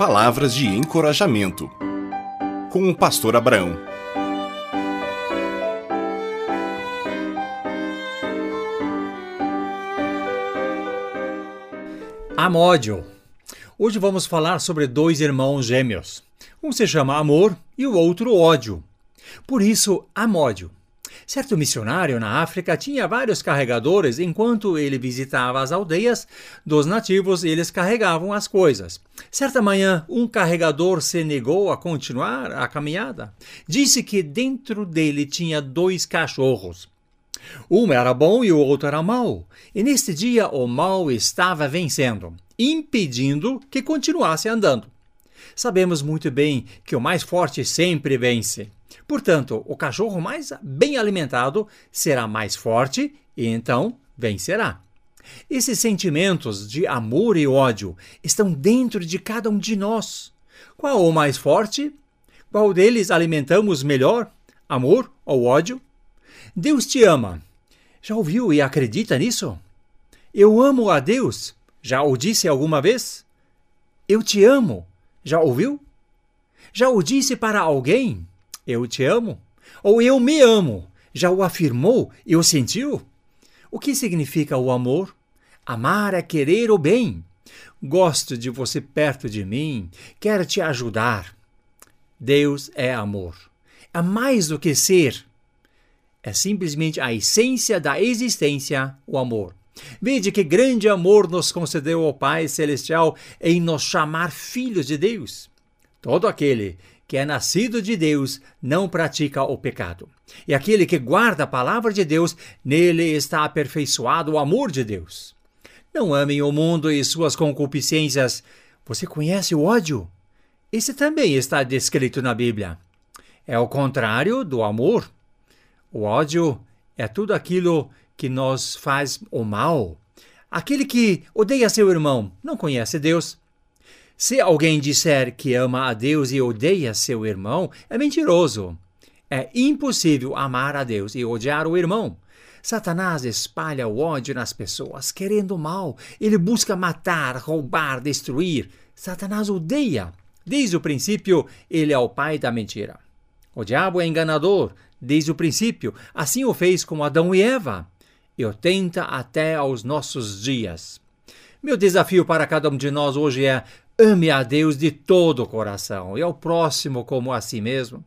Palavras de encorajamento. Com o pastor Abraão. Amódio. Hoje vamos falar sobre dois irmãos gêmeos. Um se chama amor e o outro ódio. Por isso, amódio. Certo missionário na África tinha vários carregadores enquanto ele visitava as aldeias dos nativos, eles carregavam as coisas. Certa manhã, um carregador se negou a continuar a caminhada. Disse que dentro dele tinha dois cachorros. Um era bom e o outro era mau. E neste dia o mal estava vencendo, impedindo que continuasse andando. Sabemos muito bem que o mais forte sempre vence. Portanto, o cachorro mais bem alimentado será mais forte e então vencerá. Esses sentimentos de amor e ódio estão dentro de cada um de nós. Qual o mais forte? Qual deles alimentamos melhor? Amor ou ódio? Deus te ama. Já ouviu e acredita nisso? Eu amo a Deus. Já o disse alguma vez? Eu te amo. Já ouviu? Já o disse para alguém? Eu te amo? Ou eu me amo? Já o afirmou e o sentiu? O que significa o amor? Amar é querer o bem. Gosto de você perto de mim, quero te ajudar. Deus é amor. É mais do que ser. É simplesmente a essência da existência, o amor. Vede que grande amor nos concedeu o Pai Celestial em nos chamar filhos de Deus. Todo aquele que é nascido de Deus não pratica o pecado. E aquele que guarda a palavra de Deus, nele está aperfeiçoado o amor de Deus. Não amem o mundo e suas concupiscências. Você conhece o ódio? Esse também está descrito na Bíblia. É o contrário do amor. O ódio é tudo aquilo que nos faz o mal. Aquele que odeia seu irmão não conhece Deus. Se alguém disser que ama a Deus e odeia seu irmão, é mentiroso. É impossível amar a Deus e odiar o irmão. Satanás espalha o ódio nas pessoas, querendo mal. Ele busca matar, roubar, destruir. Satanás odeia. Desde o princípio, ele é o pai da mentira. O diabo é enganador desde o princípio. Assim o fez com Adão e Eva. E o tenta até aos nossos dias. Meu desafio para cada um de nós hoje é Ame a Deus de todo o coração e ao próximo como a si mesmo.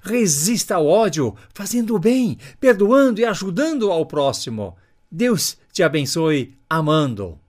Resista ao ódio, fazendo o bem, perdoando e ajudando ao próximo. Deus te abençoe amando.